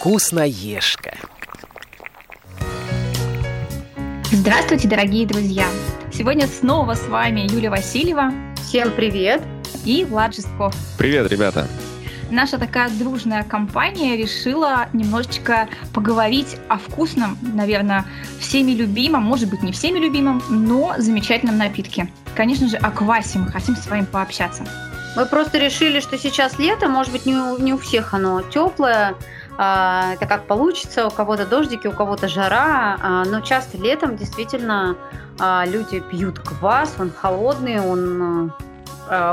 Вкусноежка. Здравствуйте, дорогие друзья! Сегодня снова с вами Юлия Васильева. Всем привет! И Влад Жестков. Привет, ребята! наша такая дружная компания решила немножечко поговорить о вкусном, наверное, всеми любимом, может быть, не всеми любимом, но замечательном напитке. Конечно же, о квасе мы хотим с вами пообщаться. Мы просто решили, что сейчас лето, может быть, не у, не у всех оно теплое, это как получится, у кого-то дождики, у кого-то жара, а, но часто летом действительно а, люди пьют квас, он холодный, он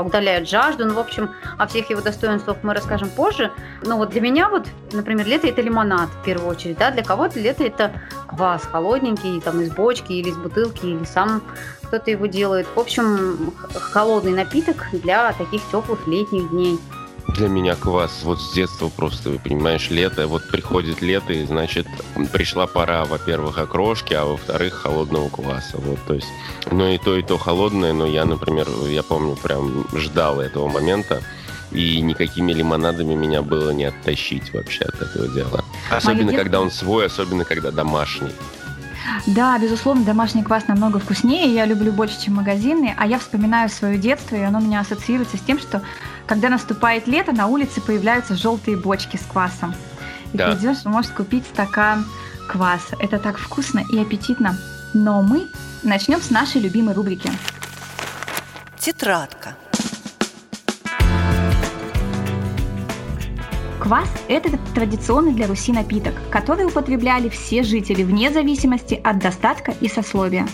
удаляет жажду. Ну, в общем, о всех его достоинствах мы расскажем позже. Но вот для меня вот, например, лето это лимонад в первую очередь, да, для кого-то лето это квас холодненький, там из бочки или из бутылки, или сам кто-то его делает. В общем, холодный напиток для таких теплых летних дней для меня квас вот с детства просто, понимаешь, лето, вот приходит лето, и значит пришла пора, во-первых, окрошки, а во-вторых, холодного кваса. Вот, то есть, ну и то, и то холодное, но я, например, я помню, прям ждал этого момента, и никакими лимонадами меня было не оттащить вообще от этого дела. Особенно, когда он свой, особенно, когда домашний. Да, безусловно, домашний квас намного вкуснее. Я люблю больше, чем магазинный. А я вспоминаю свое детство, и оно у меня ассоциируется с тем, что когда наступает лето, на улице появляются желтые бочки с квасом. И да. ты идешь, можешь купить стакан кваса. Это так вкусно и аппетитно. Но мы начнем с нашей любимой рубрики. Тетрадка. Квас – это традиционный для Руси напиток, который употребляли все жители вне зависимости от достатка и сословия.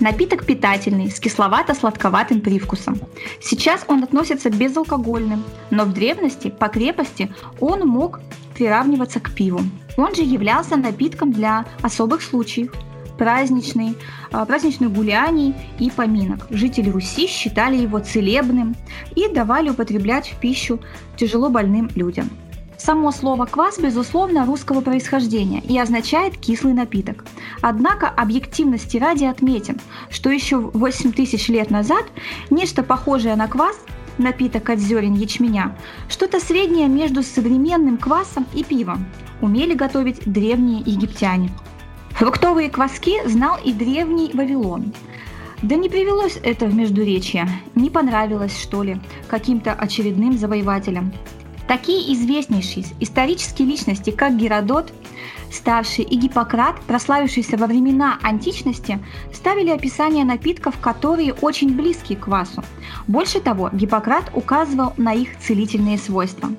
Напиток питательный, с кисловато-сладковатым привкусом. Сейчас он относится к безалкогольным, но в древности по крепости он мог приравниваться к пиву. Он же являлся напитком для особых случаев, праздничный, а, праздничных гуляний и поминок. Жители Руси считали его целебным и давали употреблять в пищу тяжело больным людям. Само слово «квас» безусловно русского происхождения и означает «кислый напиток». Однако объективности ради отметим, что еще 8 тысяч лет назад нечто похожее на квас напиток от зерен ячменя, что-то среднее между современным квасом и пивом, умели готовить древние египтяне. Фруктовые кваски знал и древний Вавилон. Да не привелось это в Междуречье, не понравилось, что ли, каким-то очередным завоевателям. Такие известнейшие исторические личности, как Геродот, Старший и Гиппократ, прославившиеся во времена античности, ставили описание напитков, которые очень близки к квасу. Больше того, Гиппократ указывал на их целительные свойства.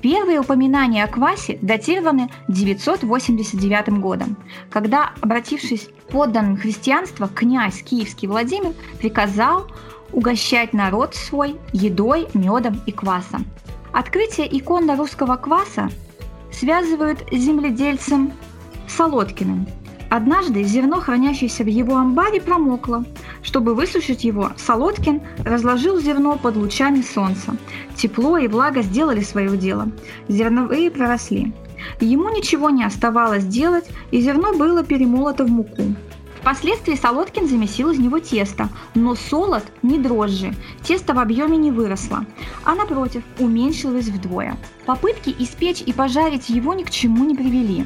Первые упоминания о квасе датированы 989 годом, когда, обратившись подданным христианства, князь Киевский Владимир приказал угощать народ свой едой, медом и квасом. Открытие иконно русского кваса связывают с земледельцем Солодкиным. Однажды зерно, хранящееся в его амбаре, промокло. Чтобы высушить его, Солодкин разложил зерно под лучами солнца. Тепло и влага сделали свое дело. Зерновые проросли. Ему ничего не оставалось делать, и зерно было перемолото в муку. Впоследствии Солодкин замесил из него тесто, но солод не дрожжи, тесто в объеме не выросло, а напротив уменьшилось вдвое. Попытки испечь и пожарить его ни к чему не привели.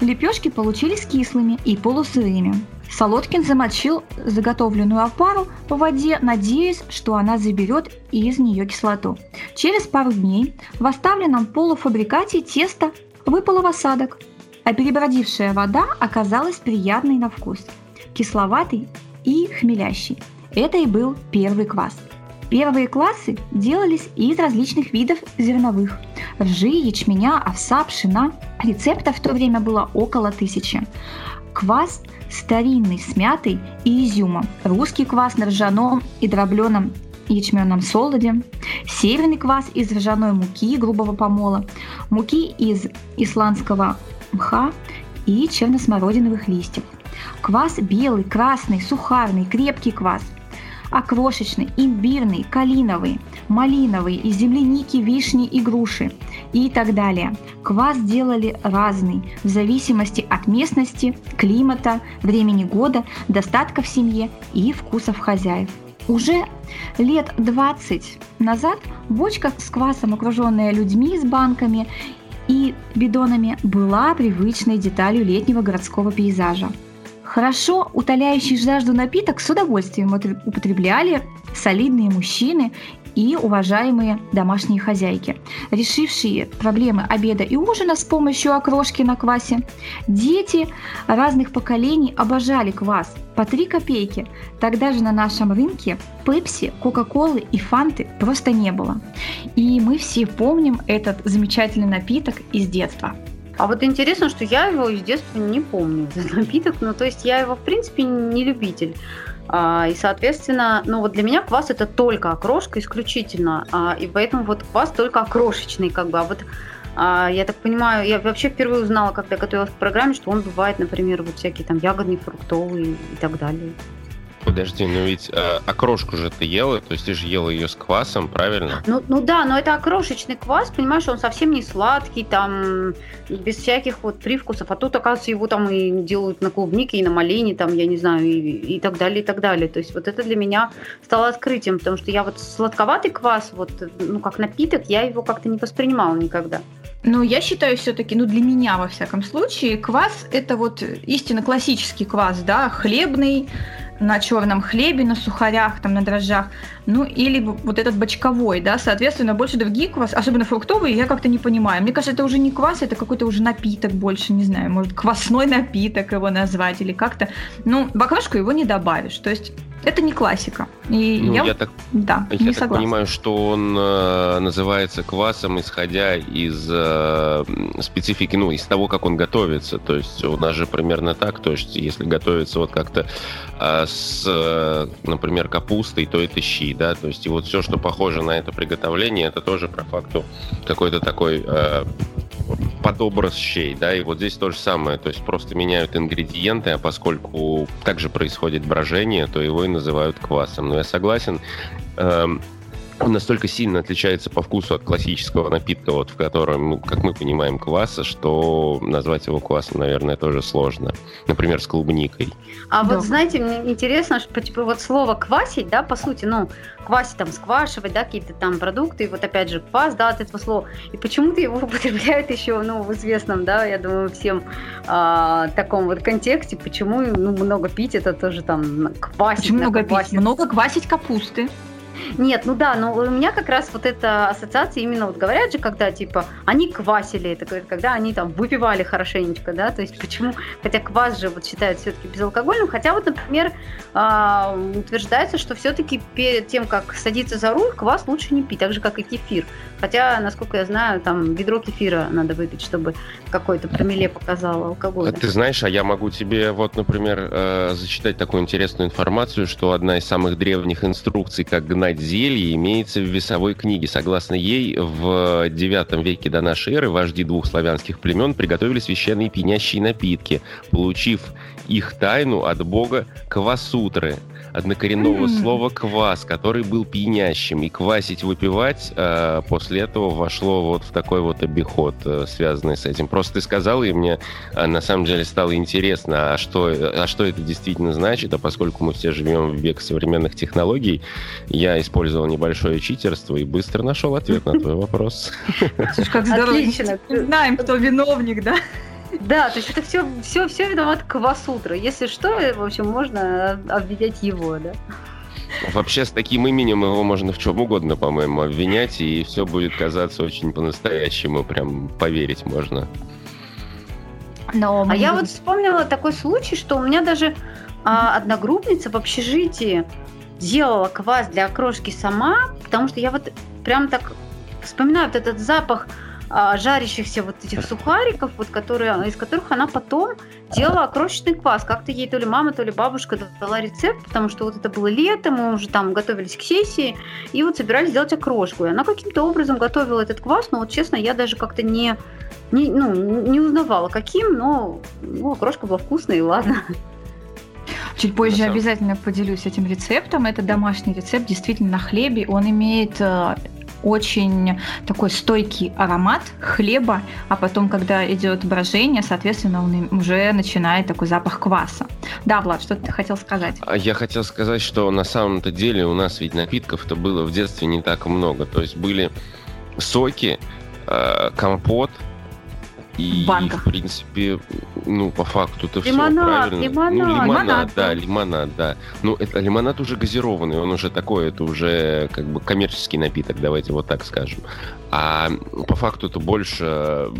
Лепешки получились кислыми и полусырыми. Солодкин замочил заготовленную опару по воде, надеясь, что она заберет из нее кислоту. Через пару дней в оставленном полуфабрикате тесто выпало в осадок, а перебродившая вода оказалась приятной на вкус – кисловатый и хмелящий. Это и был первый квас. Первые классы делались из различных видов зерновых – ржи, ячменя, овса, пшена. Рецептов в то время было около тысячи. Квас старинный с мятой и изюмом. Русский квас на ржаном и дробленом ячменном солоде, северный квас из ржаной муки грубого помола, муки из исландского мха и черносмородиновых листьев – Квас белый, красный, сухарный, крепкий квас. Окрошечный, имбирный, калиновый, малиновый, из земляники, вишни и груши и так далее. Квас делали разный в зависимости от местности, климата, времени года, достатка в семье и вкусов хозяев. Уже лет 20 назад бочка с квасом, окруженная людьми с банками и бидонами была привычной деталью летнего городского пейзажа. Хорошо утоляющий жажду напиток с удовольствием употребляли солидные мужчины и уважаемые домашние хозяйки, решившие проблемы обеда и ужина с помощью окрошки на квасе. Дети разных поколений обожали квас по 3 копейки. Тогда же на нашем рынке пепси, кока-колы и фанты просто не было. И мы все помним этот замечательный напиток из детства. А вот интересно, что я его из детства не помню, этот напиток. Ну, то есть я его, в принципе, не любитель. А, и, соответственно, ну вот для меня квас это только окрошка исключительно. А, и поэтому вот квас только окрошечный, как бы. А вот а, я так понимаю, я вообще впервые узнала, когда готовилась к программе, что он бывает, например, вот всякие там ягодные, фруктовые и так далее. Подожди, ну ведь э, окрошку же ты ела, то есть ты же ела ее с квасом, правильно? Ну, ну да, но это окрошечный квас, понимаешь, он совсем не сладкий, там, без всяких вот привкусов. А тут, оказывается, его там и делают на клубнике, и на малине, там, я не знаю, и, и так далее, и так далее. То есть вот это для меня стало открытием, потому что я вот сладковатый квас, вот, ну, как напиток, я его как-то не воспринимала никогда. Ну, я считаю все-таки, ну, для меня, во всяком случае, квас – это вот истинно классический квас, да, хлебный, на черном хлебе, на сухарях, там, на дрожжах, ну, или вот этот бочковой, да, соответственно, больше другие квас, особенно фруктовые, я как-то не понимаю. Мне кажется, это уже не квас, это какой-то уже напиток больше, не знаю, может, квасной напиток его назвать или как-то. Ну, в его не добавишь, то есть это не классика. И ну, я, я так, да, я не так согласна. понимаю, что он э, называется квасом, исходя из э, специфики, ну, из того, как он готовится. То есть у нас же примерно так, то есть если готовится вот как-то э, с, э, например, капустой, то это щи, да, то есть и вот все, что похоже на это приготовление, это тоже про факту какой-то такой э, под образ щей, да, и вот здесь то же самое, то есть просто меняют ингредиенты, а поскольку также происходит брожение, то его и называют квасом. Но я согласен, эм, он настолько сильно отличается по вкусу от классического напитка, вот в котором, ну, как мы понимаем, кваса, что назвать его квасом, наверное, тоже сложно. Например, с клубникой. А да. вот, знаете, мне интересно, что типа, вот слово «квасить», да, по сути, ну, квасить, там, сквашивать, да, какие-то там продукты, и вот опять же квас, да, от этого слова. И почему-то его употребляют еще, ну, в известном, да, я думаю, всем а, таком вот контексте, почему, ну, много пить, это тоже там квасить. Почему много пить? Много квасить капусты. Нет, ну да, но у меня как раз вот эта ассоциация именно вот говорят же, когда типа они квасили, это когда они там выпивали хорошенечко, да, то есть почему, хотя квас же вот считают все-таки безалкогольным, хотя вот, например, а, утверждается, что все-таки перед тем, как садиться за руль, квас лучше не пить, так же, как и кефир. Хотя, насколько я знаю, там ведро кефира надо выпить, чтобы какой-то промеле показал алкоголь. Ты знаешь, а я могу тебе вот, например, э, зачитать такую интересную информацию, что одна из самых древних инструкций, как гнать зелье, имеется в весовой книге. Согласно ей, в IX веке до нашей эры вожди двух славянских племен приготовили священные пьянящие напитки, получив их тайну от бога Квасутры – однокоренного mm. слова квас, который был пьянящим. И квасить, выпивать э, после этого вошло вот в такой вот обиход, э, связанный с этим. Просто ты сказал, и мне э, на самом деле стало интересно, а что, а что это действительно значит, а поскольку мы все живем в век современных технологий, я использовал небольшое читерство и быстро нашел ответ на твой вопрос. Слушай, как здорово. Отлично. Знаем, кто виновник, да? Да, то есть это все, все, все виноват Квасутра. Если что, в общем, можно обвинять его, да. Вообще с таким именем его можно в чем угодно, по-моему, обвинять, и все будет казаться очень по-настоящему, прям поверить можно. Но а я вот вспомнила такой случай, что у меня даже а, одногруппница в общежитии делала квас для окрошки сама, потому что я вот прям так вспоминаю вот этот запах а, жарящихся вот этих сухариков, вот которые, из которых она потом делала окрошечный квас. Как-то ей то ли мама, то ли бабушка дала рецепт, потому что вот это было лето, мы уже там готовились к сессии, и вот собирались делать окрошку. И она каким-то образом готовила этот квас, но вот честно, я даже как-то не, не, ну, не узнавала, каким, но ну, окрошка была вкусная, и ладно. Чуть позже обязательно поделюсь этим рецептом. Это домашний рецепт, действительно на хлебе. Он имеет э, очень такой стойкий аромат хлеба, а потом, когда идет брожение, соответственно, он уже начинает такой запах кваса. Да, Влад, что ты хотел сказать? А я хотел сказать, что на самом-то деле у нас ведь напитков-то было в детстве не так много. То есть были соки, э, компот, И, банках. в принципе, ну, по факту это все правильно. лимонад. Ну, лимонад, Лимонад, да, лимонад, да. Ну, это лимонад уже газированный, он уже такой, это уже как бы коммерческий напиток, давайте вот так скажем. А по факту это больше э,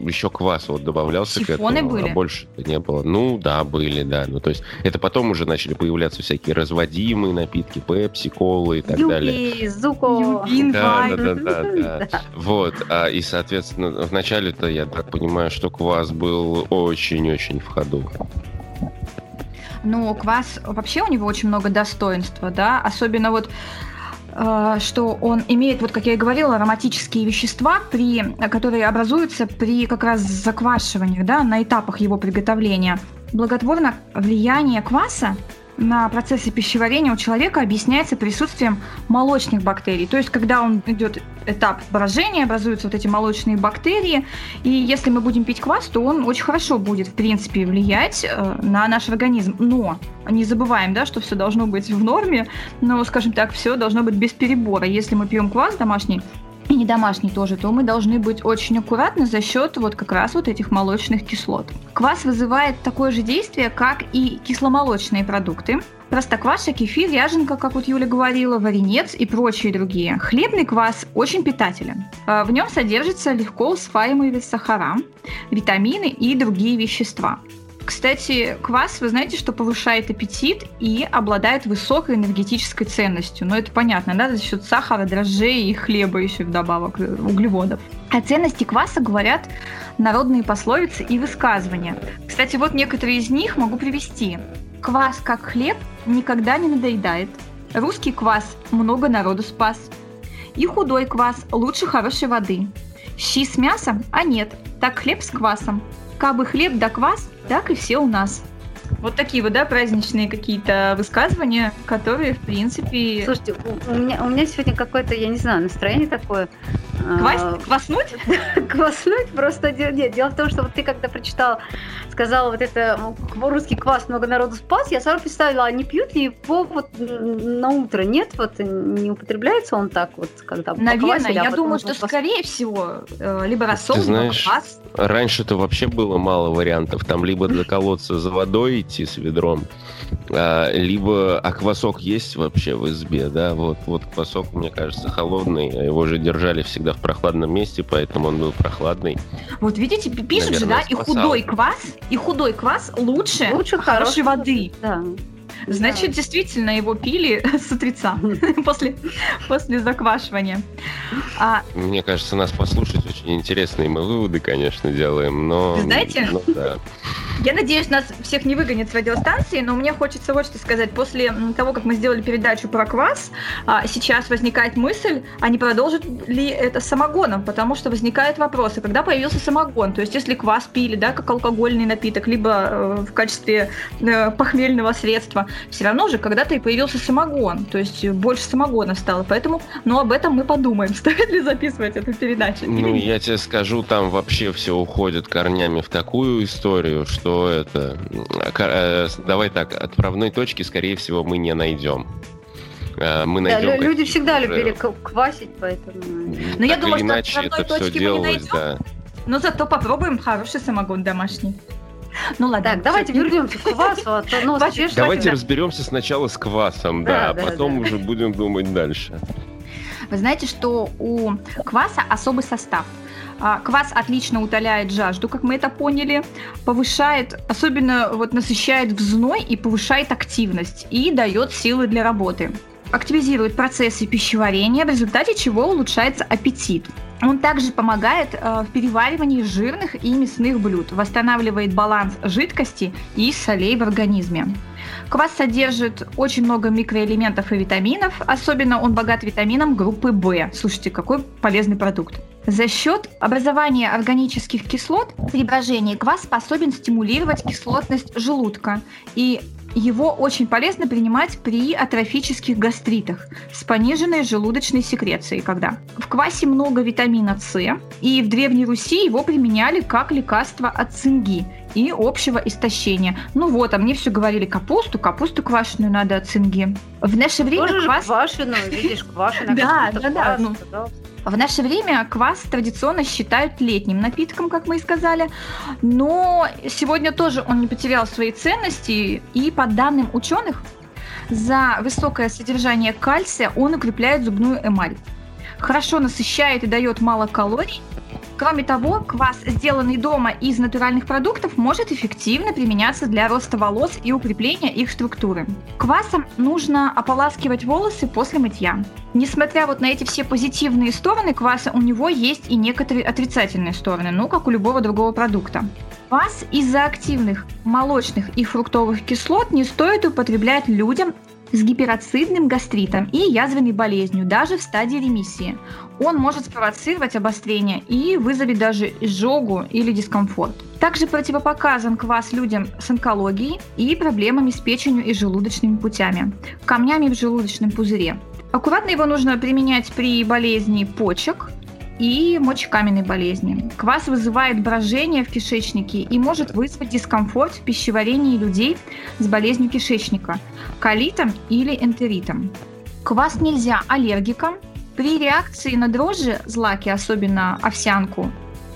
еще квас вот добавлялся к Сифоны этому, были? а больше не было. Ну, да, были, да. Ну, то есть это потом уже начали появляться всякие разводимые напитки, пепси, колы и так далее. Юпи, Зуко. Да, Вайн. да, да, да, да. Да. Вот, а, и, соответственно, вначале-то я так понимаю, что квас был очень-очень в ходу. Ну, квас вообще у него очень много достоинства, да, особенно вот э, что он имеет, вот как я и говорила, ароматические вещества, при, которые образуются при как раз заквашивании, да, на этапах его приготовления. Благотворно влияние кваса на процессы пищеварения у человека объясняется присутствием молочных бактерий. То есть, когда он идет этап брожения, образуются вот эти молочные бактерии, и если мы будем пить квас, то он очень хорошо будет, в принципе, влиять э, на наш организм. Но не забываем, да, что все должно быть в норме, но, скажем так, все должно быть без перебора. Если мы пьем квас домашний, и не домашний тоже, то мы должны быть очень аккуратны за счет вот как раз вот этих молочных кислот. Квас вызывает такое же действие, как и кисломолочные продукты. Простокваша, кефир, ряженка, как вот Юля говорила, варенец и прочие другие. Хлебный квас очень питателен. А В нем содержатся легко усваиваемые сахара, витамины и другие вещества. Кстати, квас, вы знаете, что повышает аппетит и обладает высокой энергетической ценностью. Но это понятно, да, за счет сахара, дрожжей и хлеба еще вдобавок, э, углеводов. О ценности кваса говорят народные пословицы и высказывания. Кстати, вот некоторые из них могу привести. Квас, как хлеб, никогда не надоедает. Русский квас много народу спас. И худой квас лучше хорошей воды. Щи с мясом, а нет, так хлеб с квасом. Кабы хлеб да квас, так и все у нас. Вот такие вот, да, праздничные какие-то высказывания, которые, в принципе... Слушайте, у, у меня, у меня сегодня какое-то, я не знаю, настроение такое. а, Квас, кваснуть? Кваснуть просто нет. Дело в том, что вот ты когда прочитал, сказала вот это русский квас много народу спас, я сразу представила, а не пьют ли его вот на утро? Нет, вот не употребляется он так вот, когда Наверное, поквасили, а я думаю, что пос- скорее всего э, либо рассол, Ты либо знаешь, квас. Раньше-то вообще было мало вариантов. Там либо до колодца за водой идти с ведром, а, либо... А квасок есть вообще в избе, да? Вот, вот квасок, мне кажется, холодный. а Его же держали всегда в прохладном месте, поэтому он был прохладный. Вот видите, пи- пишут же, Наверное, да, и спасал. худой квас, и худой квас лучше, Лучше хорошей хорошей воды. Да. Значит, действительно его пили с утреца после, после заквашивания. А, Мне кажется, нас послушать очень интересные мы выводы, конечно, делаем, но... Знаете? Ну, да. Я надеюсь, нас всех не выгонят с радиостанции, но мне хочется вот что сказать. После того, как мы сделали передачу про квас, а, сейчас возникает мысль, а не продолжит ли это самогоном, потому что возникают вопросы, когда появился самогон. То есть, если квас пили, да, как алкогольный напиток, либо э, в качестве э, похмельного средства, все равно же когда-то и появился самогон. То есть, э, больше самогона стало. Поэтому, ну, об этом мы подумаем, стоит ли записывать эту передачу. Ну, я тебе скажу, там вообще все уходит корнями в такую историю, что это... ка- э, Давай так, отправной точки, скорее всего, мы не найдем. Э, Мы Да, найдем лю- люди всегда уже- любили квасить, поэтому... Ну, я так думаю, или что иначе отправной это все точки мы не делалось, найдем. да. Но зато попробуем хороший самогон домашний. Ну ладно. Так, давайте вернемся к квасу, а то чешется. Давайте да. разберемся сначала с квасом, да, Да, а потом да. уже будем думать дальше. Вы знаете, что у кваса особый состав. А, Квас отлично утоляет жажду, как мы это поняли, повышает, особенно вот насыщает в зной и повышает активность и дает силы для работы. Активизирует процессы пищеварения, в результате чего улучшается аппетит. Он также помогает э, в переваривании жирных и мясных блюд, восстанавливает баланс жидкости и солей в организме. Квас содержит очень много микроэлементов и витаминов, особенно он богат витамином группы В. Слушайте, какой полезный продукт. За счет образования органических кислот при брожении квас способен стимулировать кислотность желудка, и его очень полезно принимать при атрофических гастритах с пониженной желудочной секрецией, когда в квасе много витамина С, и в Древней Руси его применяли как лекарство от цинги и общего истощения. Ну вот, а мне все говорили капусту, капусту квашеную надо от цинги. В наше время Тоже же квас... квашеную, видишь, квашеная Да, да, да, ну. В наше время квас традиционно считают летним напитком, как мы и сказали, но сегодня тоже он не потерял свои ценности, и по данным ученых, за высокое содержание кальция он укрепляет зубную эмаль. Хорошо насыщает и дает мало калорий, Кроме того, квас, сделанный дома из натуральных продуктов, может эффективно применяться для роста волос и укрепления их структуры. Квасом нужно ополаскивать волосы после мытья. Несмотря вот на эти все позитивные стороны кваса, у него есть и некоторые отрицательные стороны, ну, как у любого другого продукта. Квас из-за активных молочных и фруктовых кислот не стоит употреблять людям с гипероцидным гастритом и язвенной болезнью, даже в стадии ремиссии. Он может спровоцировать обострение и вызовет даже изжогу или дискомфорт. Также противопоказан квас людям с онкологией и проблемами с печенью и желудочными путями, камнями в желудочном пузыре. Аккуратно его нужно применять при болезни почек, и мочекаменной болезни. Квас вызывает брожение в кишечнике и может вызвать дискомфорт в пищеварении людей с болезнью кишечника, колитом или энтеритом. Квас нельзя аллергикам. При реакции на дрожжи, злаки, особенно овсянку,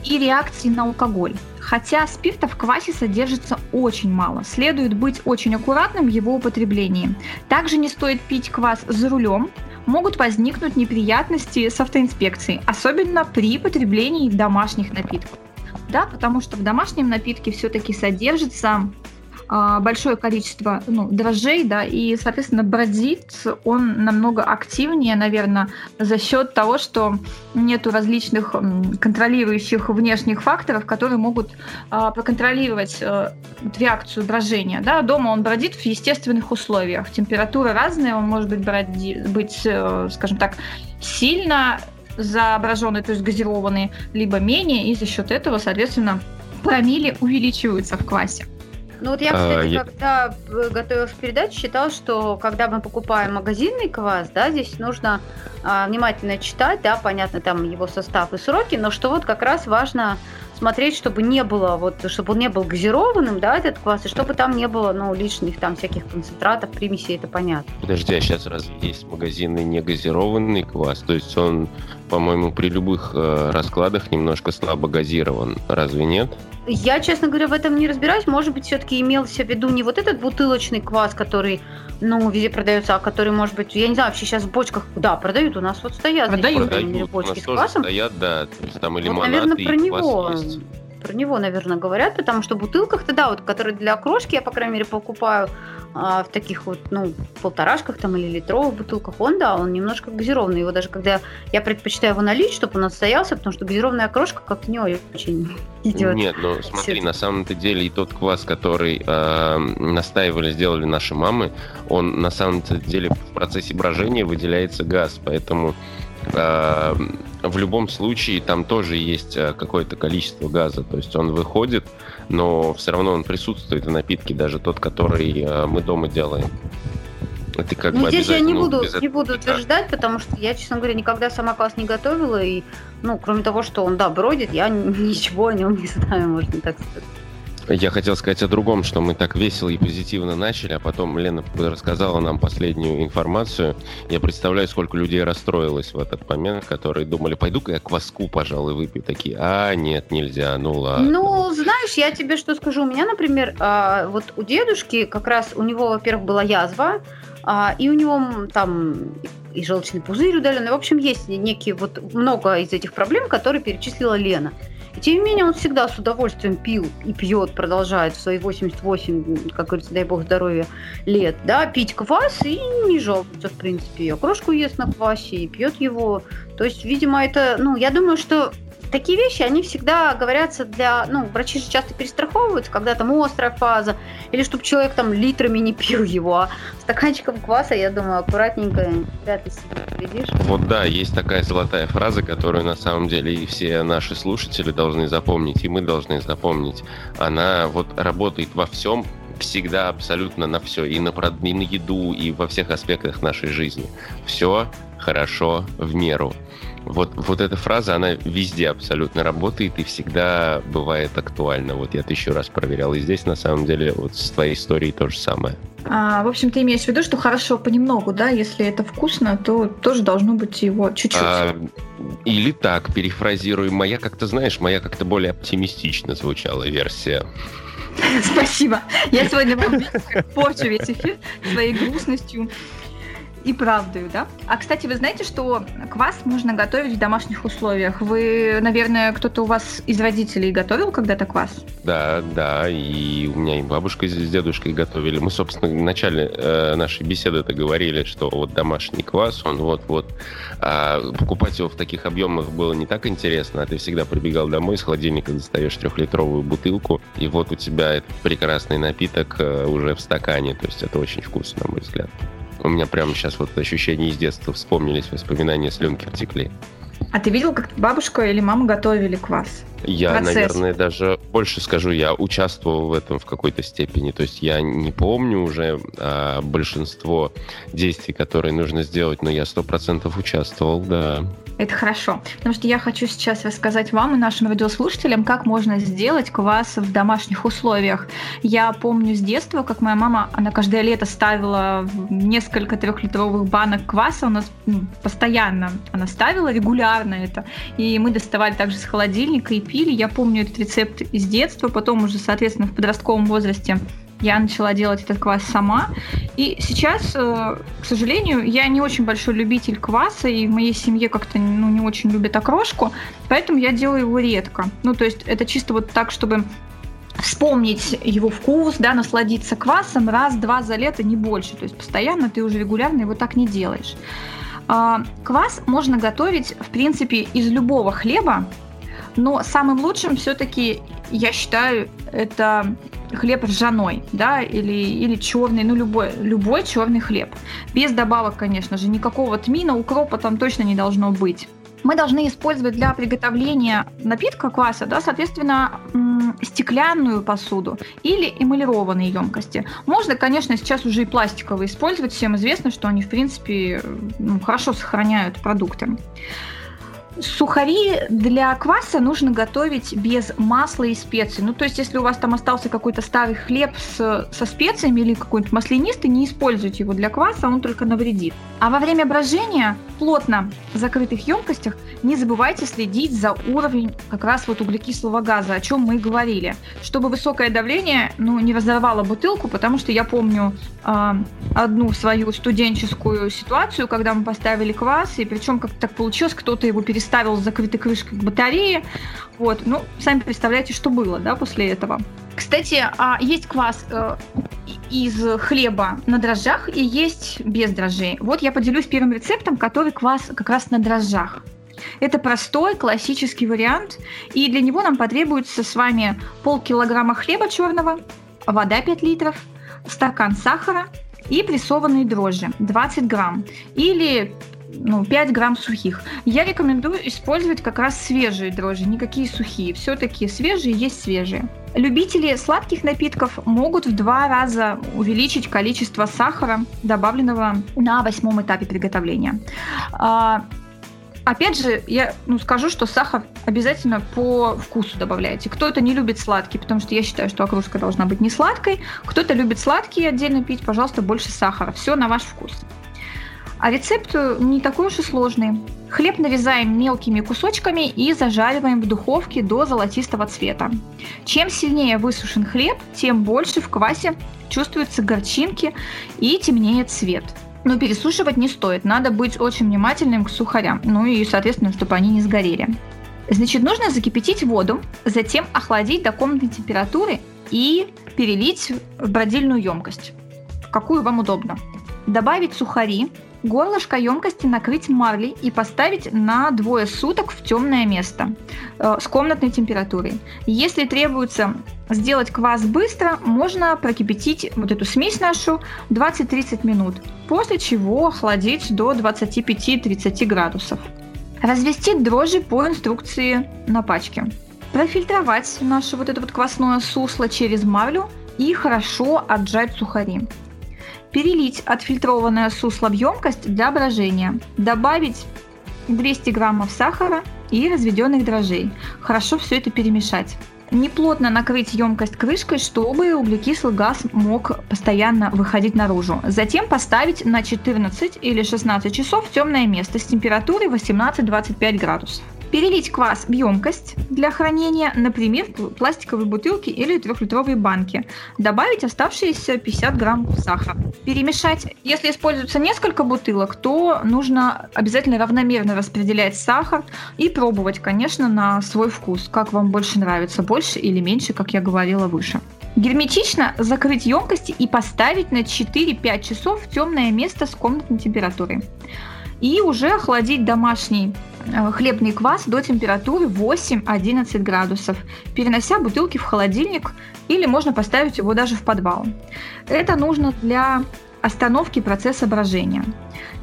и реакции на алкоголь. Хотя спирта в квасе содержится очень мало, следует быть очень аккуратным в его употреблении. Также не стоит пить квас за рулем, могут возникнуть неприятности с автоинспекцией, особенно при потреблении домашних напитков. Да, потому что в домашнем напитке все-таки содержится большое количество ну, дрожжей, да, и, соответственно, бродит он намного активнее, наверное, за счет того, что нету различных контролирующих внешних факторов, которые могут а, проконтролировать а, реакцию брожения. Да. Дома он бродит в естественных условиях. Температура разная, он может быть, броди, быть э, скажем так, сильно заображенный, то есть газированный, либо менее, и за счет этого, соответственно, промили увеличиваются в квасе. Ну вот я, кстати, а, я... когда э, готовилась к передаче, считала, что когда мы покупаем магазинный квас, да, здесь нужно а, внимательно читать, да, понятно, там его состав и сроки, но что вот как раз важно смотреть, чтобы не было, вот, чтобы он не был газированным, да, этот квас, и чтобы там не было, ну, лишних там всяких концентратов, примесей, это понятно. Подожди, а сейчас разве есть магазинный негазированный квас? То есть он, по-моему, при любых э, раскладах немножко слабо газирован, разве нет? Я, честно говоря, в этом не разбираюсь. Может быть, все-таки имелся в виду не вот этот бутылочный квас, который, ну, везде продается, а который, может быть, я не знаю, вообще сейчас в бочках, да, продают, у нас вот стоят. Продают, продают бочки с квасом. Стоят, да, там и лимонад, вот, наверное, про него. Есть. Про него, наверное, говорят, потому что в бутылках-то, да, вот, которые для крошки я, по крайней мере, покупаю, а в таких вот, ну, полторашках там или литровых бутылках, он, да, он немножко газированный. Его даже когда я предпочитаю его налить, чтобы он отстоялся, потому что газированная крошка как-то не очень идет. Нет, ну смотри, на самом-то деле и тот квас, который э, настаивали, сделали наши мамы, он на самом-то деле в процессе брожения выделяется газ, поэтому в любом случае там тоже есть э, какое-то количество газа, то есть он выходит, но все равно он присутствует в напитке, даже тот, который э, мы дома делаем. Это как ну, бы здесь я не буду, не буду утверждать, потому что я, честно говоря, никогда сама квас не готовила, и, ну, кроме того, что он, да, бродит, я ничего о нем не знаю, можно так сказать. Я хотел сказать о другом, что мы так весело и позитивно начали, а потом Лена рассказала нам последнюю информацию. Я представляю, сколько людей расстроилось в этот момент, которые думали, пойду-ка я кваску, пожалуй, выпью. Такие, а, нет, нельзя, ну ладно. Ну, знаешь, я тебе что скажу. У меня, например, а, вот у дедушки как раз, у него, во-первых, была язва, а, и у него там и желчный пузырь удаленный. В общем, есть некие вот много из этих проблем, которые перечислила Лена. Тем не менее он всегда с удовольствием пил и пьет, продолжает в свои 88, как говорится, дай бог здоровья, лет, да, пить квас и не жалуется, в принципе. Окрошку ест на квасе, и пьет его. То есть, видимо, это, ну, я думаю, что такие вещи, они всегда говорятся для, ну, врачи же часто перестраховываются, когда там острая фаза, или чтобы человек там литрами не пил его, а стаканчиком кваса, я думаю, аккуратненько вряд ли себе повредишь. Вот да, есть такая золотая фраза, которую на самом деле и все наши слушатели должны запомнить, и мы должны запомнить. Она вот работает во всем, всегда абсолютно на все, и на, и на еду, и во всех аспектах нашей жизни. Все хорошо в меру. Вот, вот эта фраза, она везде абсолютно работает и всегда бывает актуальна. Вот я тысячу раз проверял. И здесь, на самом деле, вот с твоей историей то же самое. А, в общем, ты имеешь в виду, что хорошо понемногу, да? Если это вкусно, то тоже должно быть его чуть-чуть. А, Или так, перефразируем. Моя как-то, знаешь, моя как-то более оптимистично звучала версия. Спасибо. Я сегодня вам порчу весь эфир своей грустностью и правдою, да? А, кстати, вы знаете, что квас можно готовить в домашних условиях? Вы, наверное, кто-то у вас из родителей готовил когда-то квас? Да, да, и у меня и бабушка с дедушкой готовили. Мы, собственно, в начале э, нашей беседы это говорили, что вот домашний квас, он вот-вот... А покупать его в таких объемах было не так интересно, а ты всегда прибегал домой, с холодильника достаешь трехлитровую бутылку, и вот у тебя этот прекрасный напиток э, уже в стакане. То есть это очень вкусно, на мой взгляд. У меня прямо сейчас вот ощущения из детства вспомнились, воспоминания слюнки втекли. А ты видел, как бабушка или мама готовили квас? Я, Процесс. наверное, даже больше скажу, я участвовал в этом в какой-то степени. То есть я не помню уже а, большинство действий, которые нужно сделать, но я сто процентов участвовал, да. Это хорошо, потому что я хочу сейчас рассказать вам и нашим радиослушателям, как можно сделать квас в домашних условиях. Я помню с детства, как моя мама, она каждое лето ставила несколько трехлитровых банок кваса, у нас ну, постоянно она ставила, регулярно это, и мы доставали также с холодильника и пили. Я помню этот рецепт из детства, потом уже, соответственно, в подростковом возрасте я начала делать этот квас сама. И сейчас, э, к сожалению, я не очень большой любитель кваса, и в моей семье как-то ну, не очень любят окрошку, поэтому я делаю его редко. Ну, то есть это чисто вот так, чтобы вспомнить его вкус, да, насладиться квасом раз-два за лето, не больше. То есть постоянно ты уже регулярно его так не делаешь. А, квас можно готовить, в принципе, из любого хлеба, но самым лучшим все-таки, я считаю, это хлеб ржаной, да, или, или черный, ну любой, любой черный хлеб. Без добавок, конечно же, никакого тмина, укропа там точно не должно быть. Мы должны использовать для приготовления напитка кваса, да, соответственно, стеклянную посуду или эмалированные емкости. Можно, конечно, сейчас уже и пластиковые использовать. Всем известно, что они, в принципе, хорошо сохраняют продукты. Сухари для кваса нужно готовить без масла и специй. Ну, то есть, если у вас там остался какой-то старый хлеб с, со специями или какой-нибудь маслянистый, не используйте его для кваса, он только навредит. А во время брожения плотно в закрытых емкостях не забывайте следить за уровнем как раз вот углекислого газа, о чем мы и говорили, чтобы высокое давление ну, не разорвало бутылку, потому что я помню э, одну свою студенческую ситуацию, когда мы поставили квас, и причем как так получилось, кто-то его перестал ставил закрытой крышкой к батарее. Вот, ну, сами представляете, что было, да, после этого. Кстати, а, есть квас э, из хлеба на дрожжах и есть без дрожжей. Вот я поделюсь первым рецептом, который квас как раз на дрожжах. Это простой классический вариант, и для него нам потребуется с вами полкилограмма хлеба черного, вода 5 литров, стакан сахара и прессованные дрожжи 20 грамм или ну, 5 грамм сухих. Я рекомендую использовать как раз свежие дрожжи, никакие сухие. Все-таки свежие есть свежие. Любители сладких напитков могут в два раза увеличить количество сахара, добавленного на восьмом этапе приготовления. А, опять же, я ну, скажу, что сахар обязательно по вкусу добавляйте. Кто-то не любит сладкий, потому что я считаю, что окружка должна быть не сладкой. Кто-то любит сладкие отдельно пить, пожалуйста, больше сахара. Все на ваш вкус. А рецепт не такой уж и сложный. Хлеб нарезаем мелкими кусочками и зажариваем в духовке до золотистого цвета. Чем сильнее высушен хлеб, тем больше в квасе чувствуются горчинки и темнее цвет. Но пересушивать не стоит, надо быть очень внимательным к сухарям, ну и, соответственно, чтобы они не сгорели. Значит, нужно закипятить воду, затем охладить до комнатной температуры и перелить в бродильную емкость, какую вам удобно. Добавить сухари, Горлышко емкости накрыть марлей и поставить на двое суток в темное место э, с комнатной температурой. Если требуется сделать квас быстро, можно прокипятить вот эту смесь нашу 20-30 минут, после чего охладить до 25-30 градусов. Развести дрожжи по инструкции на пачке. Профильтровать наше вот это вот квасное сусло через марлю и хорошо отжать сухари. Перелить отфильтрованное сусло в емкость для брожения. Добавить 200 граммов сахара и разведенных дрожжей. Хорошо все это перемешать. неплотно накрыть емкость крышкой, чтобы углекислый газ мог постоянно выходить наружу. Затем поставить на 14 или 16 часов в темное место с температурой 18-25 градусов. Перелить квас в емкость для хранения, например, пластиковые бутылки или трехлитровые банки. Добавить оставшиеся 50 грамм сахара. Перемешать. Если используется несколько бутылок, то нужно обязательно равномерно распределять сахар и пробовать, конечно, на свой вкус, как вам больше нравится, больше или меньше, как я говорила выше. Герметично закрыть емкости и поставить на 4-5 часов в темное место с комнатной температурой. И уже охладить домашний Э, хлебный квас до температуры 8-11 градусов, перенося бутылки в холодильник или можно поставить его даже в подвал. Это нужно для остановки процесса брожения.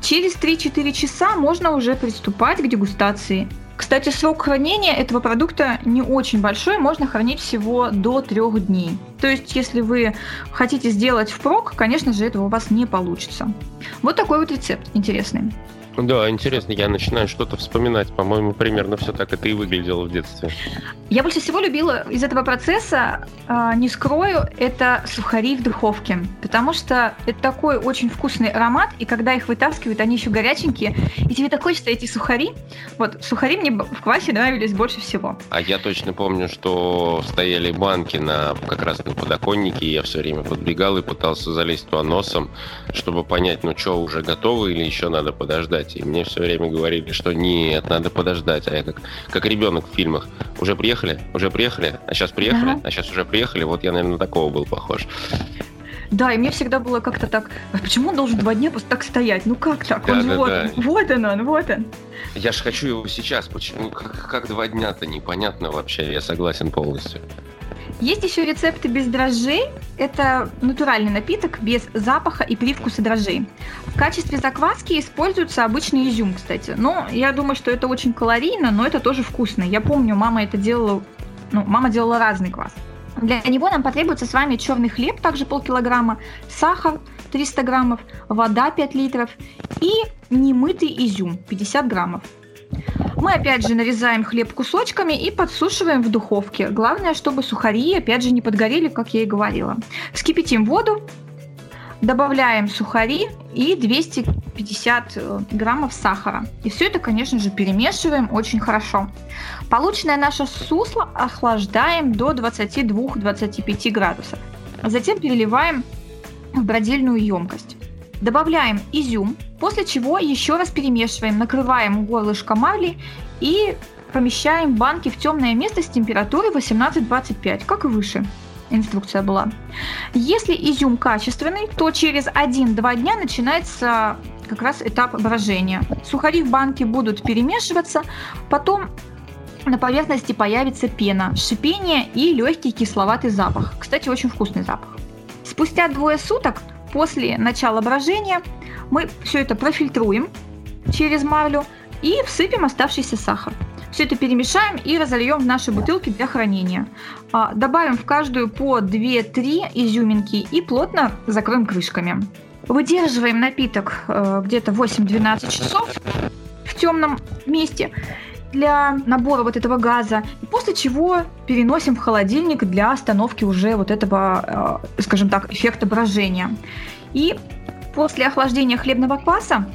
Через 3-4 часа можно уже приступать к дегустации. Кстати, срок хранения этого продукта не очень большой, можно хранить всего до 3 дней. То есть, если вы хотите сделать впрок, конечно же, этого у вас не получится. Вот такой вот рецепт интересный. Да, интересно, я начинаю что-то вспоминать. По-моему, примерно все так это и выглядело в детстве. Я больше всего любила из этого процесса, э, не скрою, это сухари в духовке. Потому что это такой очень вкусный аромат, и когда их вытаскивают, они еще горяченькие, и тебе так хочется эти сухари. Вот, сухари мне в квасе нравились больше всего. А я точно помню, что стояли банки на как раз на подоконнике, и я все время подбегал и пытался залезть туда носом, чтобы понять, ну что, уже готово или еще надо подождать подождать. И мне все время говорили, что нет, надо подождать. А я как, как ребенок в фильмах. Уже приехали? Уже приехали? А сейчас приехали? Ага. А сейчас уже приехали? Вот я, наверное, на такого был похож. Да, и мне всегда было как-то так, а почему он должен два дня просто так стоять? Ну как так? Да, он да, вот, да. вот он, он, вот он. Я же хочу его сейчас. Почему? Как, как два дня-то? Непонятно вообще. Я согласен полностью. Есть еще рецепты без дрожжей. Это натуральный напиток без запаха и привкуса дрожжей. В качестве закваски используется обычный изюм, кстати. Но я думаю, что это очень калорийно, но это тоже вкусно. Я помню, мама это делала, ну, мама делала разный квас. Для него нам потребуется с вами черный хлеб, также полкилограмма, сахар 300 граммов, вода 5 литров и немытый изюм 50 граммов. Мы опять же нарезаем хлеб кусочками и подсушиваем в духовке. Главное, чтобы сухари опять же не подгорели, как я и говорила. Вскипятим воду, добавляем сухари и 250 э, граммов сахара. И все это, конечно же, перемешиваем очень хорошо. Полученное наше сусло охлаждаем до 22-25 градусов. Затем переливаем в бродильную емкость. Добавляем изюм, после чего еще раз перемешиваем, накрываем горлышко марли и помещаем банки в темное место с температурой 18-25, как и выше инструкция была. Если изюм качественный, то через 1-2 дня начинается как раз этап брожения. Сухари в банке будут перемешиваться, потом на поверхности появится пена, шипение и легкий кисловатый запах. Кстати, очень вкусный запах. Спустя двое суток после начала брожения мы все это профильтруем через марлю и всыпем оставшийся сахар. Все это перемешаем и разольем в наши бутылки для хранения. А, добавим в каждую по 2-3 изюминки и плотно закроем крышками. Выдерживаем напиток э, где-то 8-12 часов в темном месте для набора вот этого газа, после чего переносим в холодильник для остановки уже вот этого, э, скажем так, эффекта брожения. И после охлаждения хлебного кваса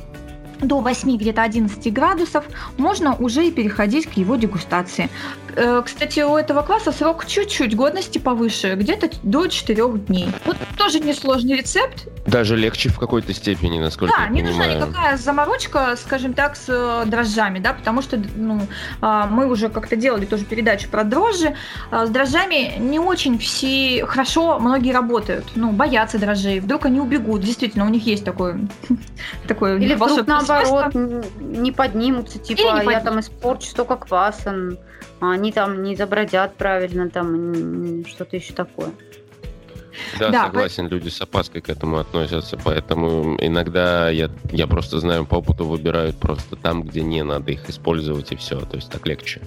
до 8 где-то 11 градусов можно уже и переходить к его дегустации. Э, кстати, у этого класса срок чуть-чуть годности повыше, где-то до 4 дней. Вот тоже несложный рецепт. Даже легче в какой-то степени, насколько да, я понимаю. Да, не нужна никакая заморочка, скажем так, с э, дрожжами, да, потому что ну, а, мы уже как-то делали тоже передачу про дрожжи. А, с дрожжами не очень все хорошо многие работают, ну, боятся дрожжей, вдруг они убегут, действительно, у них есть такое, такое Или вдруг наоборот не поднимутся, типа, я там испорчу столько кваса, они там не забродят правильно, там что-то еще такое. Да, да, согласен, по... люди с опаской к этому относятся, поэтому иногда я, я просто знаю по опыту выбирают просто там, где не надо их использовать, и все, то есть так легче.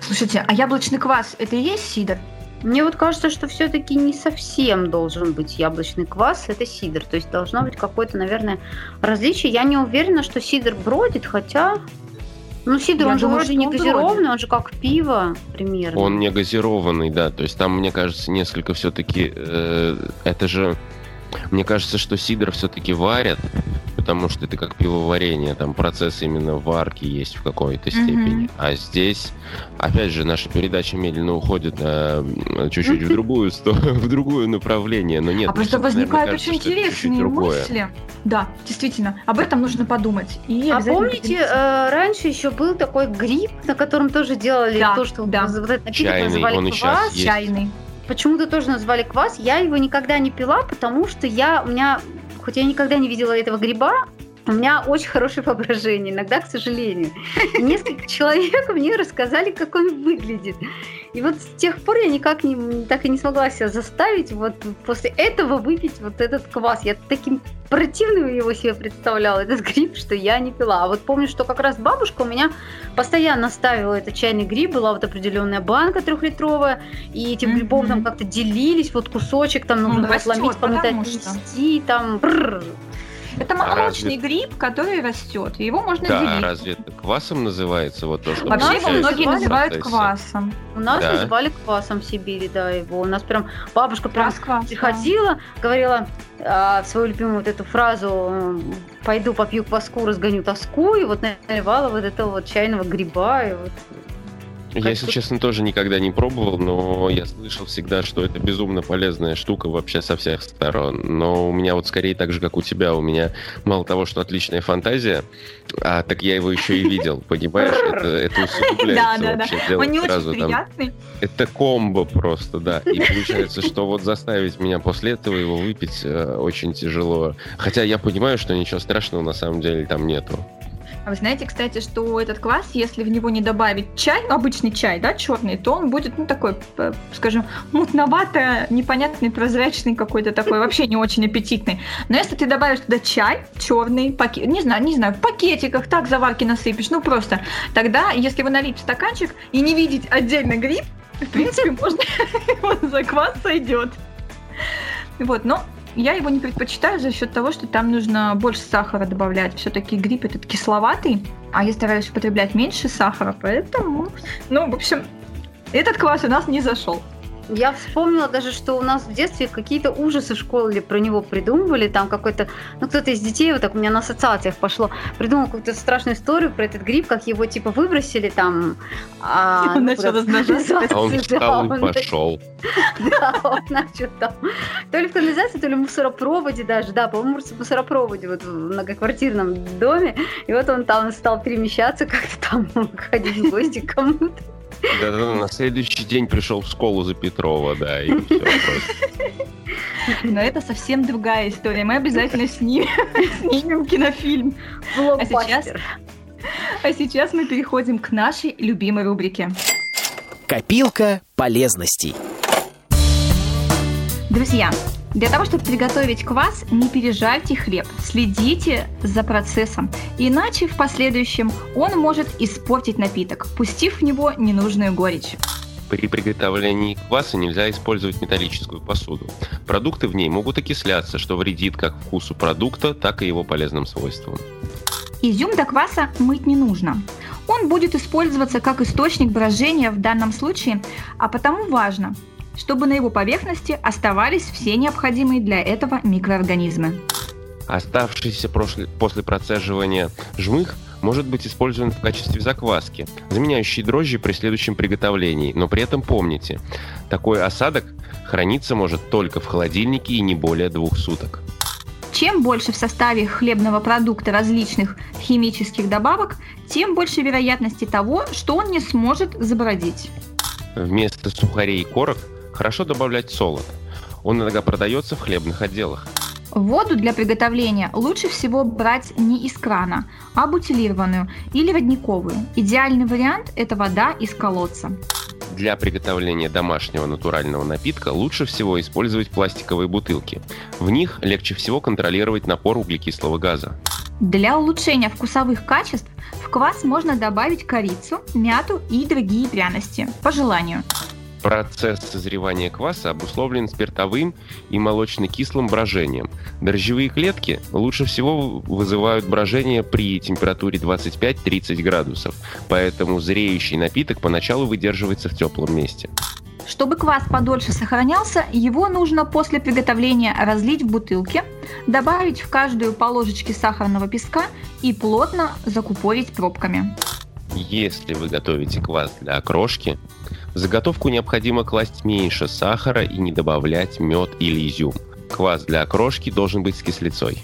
Слушайте, а яблочный квас это и есть сидр? Мне вот кажется, что все-таки не совсем должен быть яблочный квас, это сидр. То есть должно быть какое-то, наверное, различие. Я не уверена, что сидр бродит, хотя Ну, сидр, Я он думаю, же вроде не газированный, вроде. он же как пиво примерно. Он не газированный, да. То есть там, мне кажется, несколько все-таки... Э, это же... Мне кажется, что сидр все-таки варят, потому что это как пивоварение, там процесс именно варки есть в какой-то степени. Mm-hmm. А здесь, опять же, наша передача медленно уходит э, чуть-чуть в другую в другое направление, но нет. А просто возникают очень интересные мысли. Да, действительно, об этом нужно подумать. И а помните, э, раньше еще был такой гриб, на котором тоже делали да, то, что да. вот этот напиток Чайный, называли он квас. Чайный почему-то тоже назвали квас. Я его никогда не пила, потому что я, у меня хоть я никогда не видела этого гриба, у меня очень хорошее воображение, иногда, к сожалению. И несколько человек мне рассказали, как он выглядит. И вот с тех пор я никак не, так и не смогла себя заставить вот после этого выпить вот этот квас. Я таким противным его себе представляла, этот гриб, что я не пила. А вот помню, что как раз бабушка у меня постоянно ставила этот чайный гриб, была вот определенная банка трехлитровая, и этим mm-hmm. грибом там как-то делились, вот кусочек там нужно ну, отломить, кому-то отнести, там... Бррр. Это молочный а гриб, который растет. Его можно да, делить. разве это квасом называется? Вот то, что Вообще его многие называют квасом. У нас да. называли квасом в Сибири, да, его. У нас прям бабушка прям приходила, говорила а, свою любимую вот эту фразу «пойду попью кваску, разгоню тоску», и вот наливала вот этого вот чайного гриба, и вот я, если честно, тоже никогда не пробовал, но я слышал всегда, что это безумно полезная штука вообще со всех сторон. Но у меня вот скорее так же, как у тебя, у меня мало того, что отличная фантазия, а так я его еще и видел, понимаешь? Это, это усугубляется да, вообще. Да, да. Он не сразу, очень приятный. Там, это комбо просто, да. И получается, что вот заставить меня после этого его выпить э, очень тяжело. Хотя я понимаю, что ничего страшного на самом деле там нету. А вы знаете, кстати, что этот квас, если в него не добавить чай, обычный чай, да, черный, то он будет, ну, такой, скажем, мутновато, непонятный, прозрачный какой-то такой, вообще не очень аппетитный. Но если ты добавишь туда чай черный, пакет, не знаю, не знаю, в пакетиках, так заварки насыпешь, ну, просто, тогда, если вы налить в стаканчик и не видеть отдельно гриб, в принципе, можно, за квас сойдет. Вот, но я его не предпочитаю за счет того, что там нужно больше сахара добавлять. Все-таки гриб этот кисловатый, а я стараюсь употреблять меньше сахара, поэтому, ну, в общем, этот квас у нас не зашел. Я вспомнила даже, что у нас в детстве какие-то ужасы в школе про него придумывали. Там какой-то, ну кто-то из детей, вот так у меня на ассоциациях пошло, придумал какую-то страшную историю про этот гриб, как его типа выбросили там. А, он начал размножаться. А он встал и пошел. Да, он начал там. То ли в канализации, то ли в мусоропроводе даже. Да, по-моему, в мусоропроводе вот в многоквартирном доме. И вот он там стал перемещаться, как-то там ходить в гости к кому-то. Да, да, на следующий день пришел в школу за Петрова, да, и все просто. Но это совсем другая история. Мы обязательно снимем, снимем кинофильм. А сейчас, а сейчас мы переходим к нашей любимой рубрике. Копилка полезностей. Друзья, для того, чтобы приготовить квас, не пережарьте хлеб, следите за процессом, иначе в последующем он может испортить напиток, пустив в него ненужную горечь. При приготовлении кваса нельзя использовать металлическую посуду. Продукты в ней могут окисляться, что вредит как вкусу продукта, так и его полезным свойствам. Изюм до кваса мыть не нужно. Он будет использоваться как источник брожения в данном случае, а потому важно, чтобы на его поверхности оставались все необходимые для этого микроорганизмы. Оставшийся после процеживания жмых может быть использован в качестве закваски, заменяющей дрожжи при следующем приготовлении. Но при этом помните, такой осадок храниться может только в холодильнике и не более двух суток. Чем больше в составе хлебного продукта различных химических добавок, тем больше вероятности того, что он не сможет забродить. Вместо сухарей и корок Хорошо добавлять солод. Он иногда продается в хлебных отделах. Воду для приготовления лучше всего брать не из крана, а бутилированную или родниковую. Идеальный вариант – это вода из колодца. Для приготовления домашнего натурального напитка лучше всего использовать пластиковые бутылки. В них легче всего контролировать напор углекислого газа. Для улучшения вкусовых качеств в квас можно добавить корицу, мяту и другие пряности, по желанию. Процесс созревания кваса обусловлен спиртовым и молочно-кислым брожением. Дрожжевые клетки лучше всего вызывают брожение при температуре 25-30 градусов, поэтому зреющий напиток поначалу выдерживается в теплом месте. Чтобы квас подольше сохранялся, его нужно после приготовления разлить в бутылке, добавить в каждую по ложечке сахарного песка и плотно закупорить пробками. Если вы готовите квас для окрошки, в заготовку необходимо класть меньше сахара и не добавлять мед или изюм. Квас для окрошки должен быть с кислицой.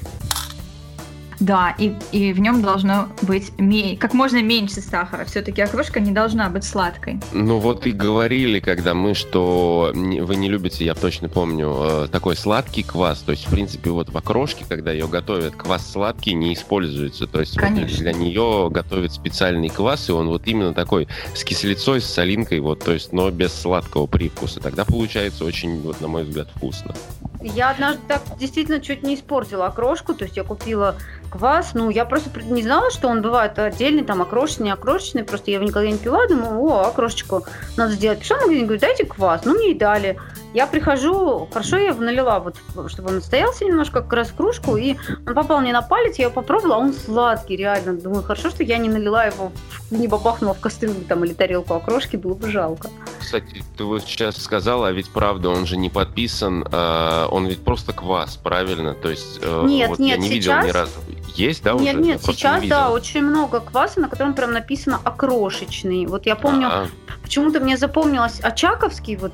Да, и, и в нем должно быть как можно меньше сахара. Все-таки окрошка не должна быть сладкой. Ну вот и говорили, когда мы, что вы не любите, я точно помню, э, такой сладкий квас. То есть, в принципе, вот в окрошке, когда ее готовят, квас сладкий не используется. То есть вот для нее готовят специальный квас, и он вот именно такой с кислицой, с солинкой, вот, то есть, но без сладкого привкуса. Тогда получается очень, вот, на мой взгляд, вкусно. Я однажды так действительно чуть не испортила окрошку, то есть я купила квас, ну, я просто не знала, что он бывает отдельный, там, окрошенный, окрошенный, просто я его никогда не пила, думаю, о, окрошечку надо сделать. Пришла в магазин, говорю, дайте квас, ну, мне и дали. Я прихожу, хорошо, я его налила, вот, чтобы он настоялся немножко, как раз в кружку, и он попал мне на палец, я его попробовала, а он сладкий, реально. Думаю, хорошо, что я не налила его, не бабахнула в кастрюлю там или тарелку окрошки, было бы жалко. Кстати, ты вот сейчас сказала, а ведь правда, он же не подписан, э, он ведь просто квас, правильно? То есть, э, нет, вот нет, я не сейчас... видел ни разу. Есть, да, Нет, уже? нет, сейчас, не да, очень много кваса, на котором прям написано окрошечный. Вот я помню, А-а. почему-то мне запомнилось Очаковский, вот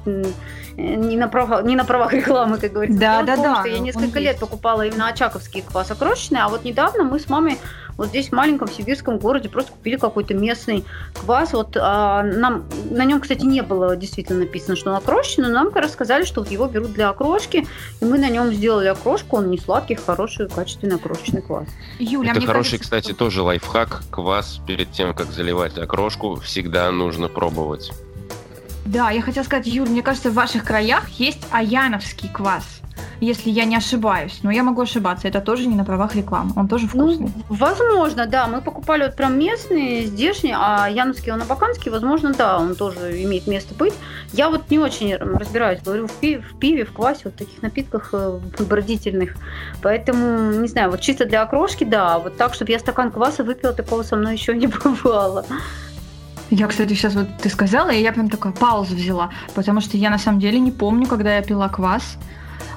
не на правах, не на правах рекламы, как говорится. Да, да, помню, да. Что я несколько лет покупала именно Очаковский квас окрошечный, а вот недавно мы с мамой вот здесь в маленьком сибирском городе просто купили какой-то местный квас. Вот а, нам на нем, кстати, не было действительно написано, что он окрошенный, но нам рассказали, что вот его берут для окрошки, и мы на нем сделали окрошку. Он не сладкий, хороший, качественный окрошечный квас. Юля, Это хороший, кажется, кстати, тоже лайфхак. Квас перед тем, как заливать окрошку, всегда нужно пробовать. Да, я хотела сказать, Юль, мне кажется, в ваших краях есть аяновский квас если я не ошибаюсь. Но я могу ошибаться, это тоже не на правах рекламы, он тоже ну, вкусный. Ну, возможно, да, мы покупали вот прям местный, здешний, а Яновский, он абаканский, возможно, да, он тоже имеет место быть. Я вот не очень разбираюсь, говорю, в пиве, в, пиве, в квасе, вот таких напитках э, бродительных. Поэтому, не знаю, вот чисто для окрошки, да, вот так, чтобы я стакан кваса выпила, такого со мной еще не бывало. Я, кстати, сейчас вот ты сказала, и я прям такая паузу взяла, потому что я на самом деле не помню, когда я пила квас.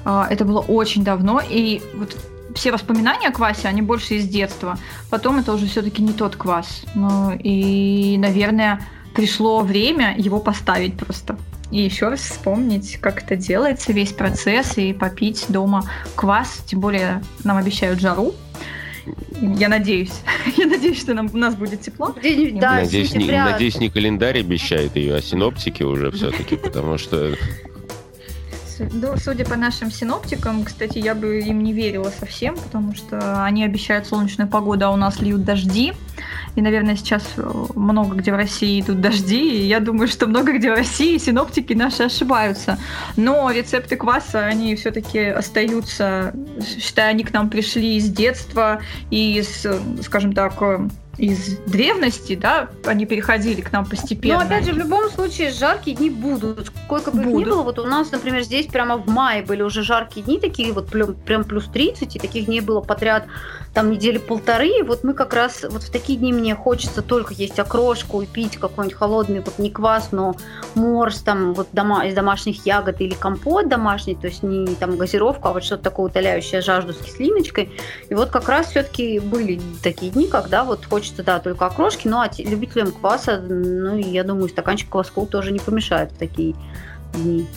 А, это было очень давно, и вот все воспоминания о квасе, они больше из детства. Потом это уже все-таки не тот квас. Ну, и, наверное, пришло время его поставить просто. И еще раз вспомнить, как это делается, весь процесс, и попить дома квас. Тем более нам обещают жару. Я надеюсь. Я надеюсь, что нам, у нас будет тепло. Да, надеюсь, не, надеюсь, не календарь обещает ее, а синоптики уже все-таки, потому что ну, судя по нашим синоптикам, кстати, я бы им не верила совсем, потому что они обещают солнечную погоду, а у нас льют дожди. И, наверное, сейчас э, много где в России идут дожди, и я думаю, что много где в России синоптики наши ошибаются. Но рецепты кваса, они все-таки остаются, считаю, они к нам пришли из детства, и из, скажем так, из древности, да, они переходили к нам постепенно. Но опять же, в любом случае, жаркие дни будут. Сколько бы их ни было, вот у нас, например, здесь прямо в мае были уже жаркие дни, такие вот прям плюс 30, и таких дней было подряд там недели полторы. И вот мы как раз, вот в такие дни мне хочется только есть окрошку и пить какой-нибудь холодный, вот не квас, но морс там вот дома, из домашних ягод или компот домашний, то есть не там газировку, а вот что-то такое утоляющее жажду с кислиночкой. И вот как раз все-таки были такие дни, когда вот хочется хочется, да, только окрошки, ну, а любителям кваса, ну, я думаю, стаканчик кваску тоже не помешает в такие дни.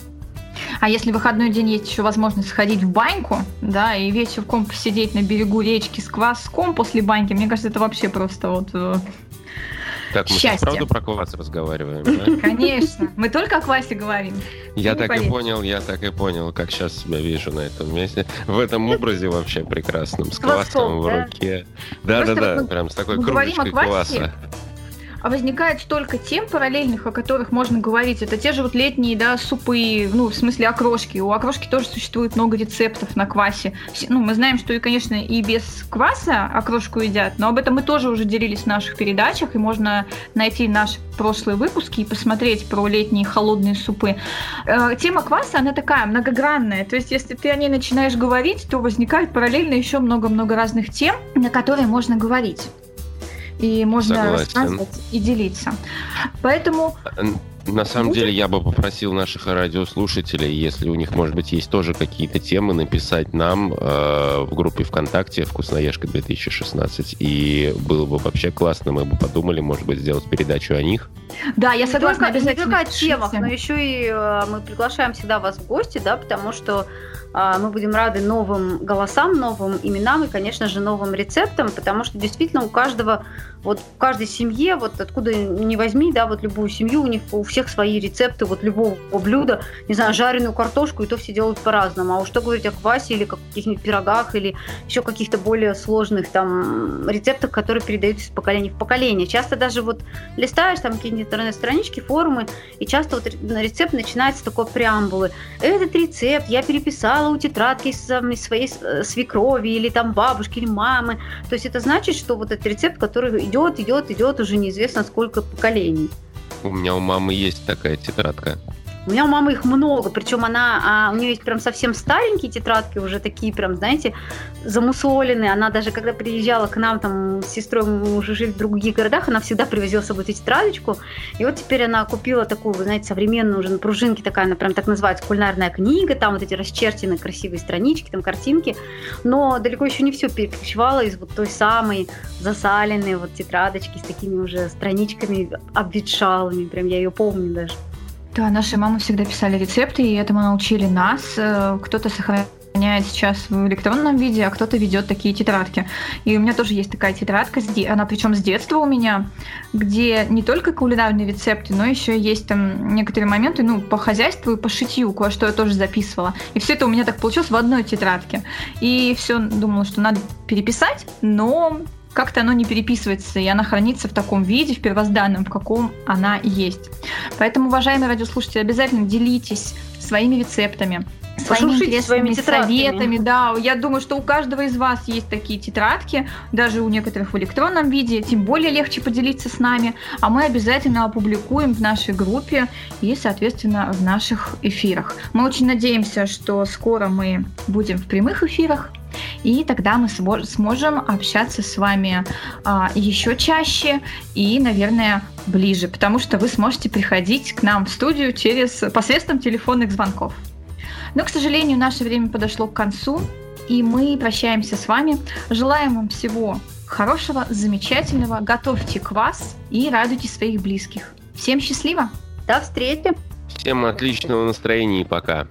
А если в выходной день есть еще возможность сходить в баньку, да, и вечерком посидеть на берегу речки с кваском после баньки, мне кажется, это вообще просто вот так, мы сейчас правда про квас разговариваем, да? Конечно. Мы только о квасе говорим. Я так и понял, я так и понял, как сейчас себя вижу на этом месте. В этом образе вообще прекрасном, с квасом в руке. Да-да-да, прям с такой кружечкой кваса. Возникает столько тем параллельных, о которых можно говорить. Это те же вот летние, да, супы, ну, в смысле окрошки. У окрошки тоже существует много рецептов на квасе. Ну, мы знаем, что и, конечно, и без кваса окрошку едят, но об этом мы тоже уже делились в наших передачах, и можно найти наши прошлые выпуски и посмотреть про летние холодные супы. Э, тема кваса, она такая многогранная. То есть, если ты о ней начинаешь говорить, то возникает параллельно еще много-много разных тем, на которые можно говорить и можно Согласен. рассказывать и делиться. Поэтому на самом деле я бы попросил наших радиослушателей, если у них, может быть, есть тоже какие-то темы, написать нам э, в группе ВКонтакте «Вкусноежка 2016». И было бы вообще классно, мы бы подумали, может быть, сделать передачу о них. Да, я согласна, не только, обязательно. Не только о темах, но еще и э, мы приглашаем всегда вас в гости, да, потому что а, мы будем рады новым голосам, новым именам и, конечно же, новым рецептам, потому что действительно у каждого, вот в каждой семье, вот откуда не возьми, да, вот любую семью, у них у всех свои рецепты вот любого блюда, не знаю, жареную картошку, и то все делают по-разному. А уж что говорить о квасе или каких-нибудь пирогах или еще каких-то более сложных там рецептах, которые передаются из поколения в поколение. Часто даже вот листаешь там какие-нибудь интернет-странички, форумы, и часто вот рецепт начинается такой преамбулы. Этот рецепт я переписала у тетрадки из, из своей э, свекрови или там бабушки или мамы. То есть это значит, что вот этот рецепт, который идет, идет, идет уже неизвестно сколько поколений. У меня у мамы есть такая тетрадка. У меня у мамы их много, причем она, а, у нее есть прям совсем старенькие тетрадки, уже такие прям, знаете, замусоленные. Она даже когда приезжала к нам там с сестрой, мы уже жили в других городах, она всегда привозила с собой эту тетрадочку. И вот теперь она купила такую, вы знаете, современную уже на пружинке такая, она прям так называется, кулинарная книга, там вот эти расчерченные красивые странички, там картинки. Но далеко еще не все перекочевала из вот той самой засаленной вот тетрадочки с такими уже страничками обветшалыми. Прям я ее помню даже. Да, наши мамы всегда писали рецепты, и этому научили нас. Э, кто-то сохраняет сейчас в электронном виде, а кто-то ведет такие тетрадки. И у меня тоже есть такая тетрадка, она причем с детства у меня, где не только кулинарные рецепты, но еще есть там некоторые моменты, ну, по хозяйству и по шитью, кое-что я тоже записывала. И все это у меня так получилось в одной тетрадке. И все думала, что надо переписать, но как-то оно не переписывается, и она хранится в таком виде, в первозданном, в каком она есть. Поэтому, уважаемые радиослушатели, обязательно делитесь своими рецептами, своими интересными советами. Да, я думаю, что у каждого из вас есть такие тетрадки, даже у некоторых в электронном виде, тем более легче поделиться с нами, а мы обязательно опубликуем в нашей группе и, соответственно, в наших эфирах. Мы очень надеемся, что скоро мы будем в прямых эфирах, и тогда мы сможем общаться с вами а, еще чаще и, наверное, ближе, потому что вы сможете приходить к нам в студию через посредством телефонных звонков. Но, к сожалению, наше время подошло к концу, и мы прощаемся с вами. Желаем вам всего хорошего, замечательного. Готовьте квас и радуйте своих близких. Всем счастливо! До встречи! Всем отличного настроения и пока!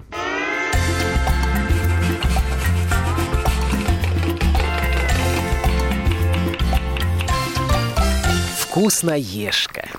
Вкусноежка.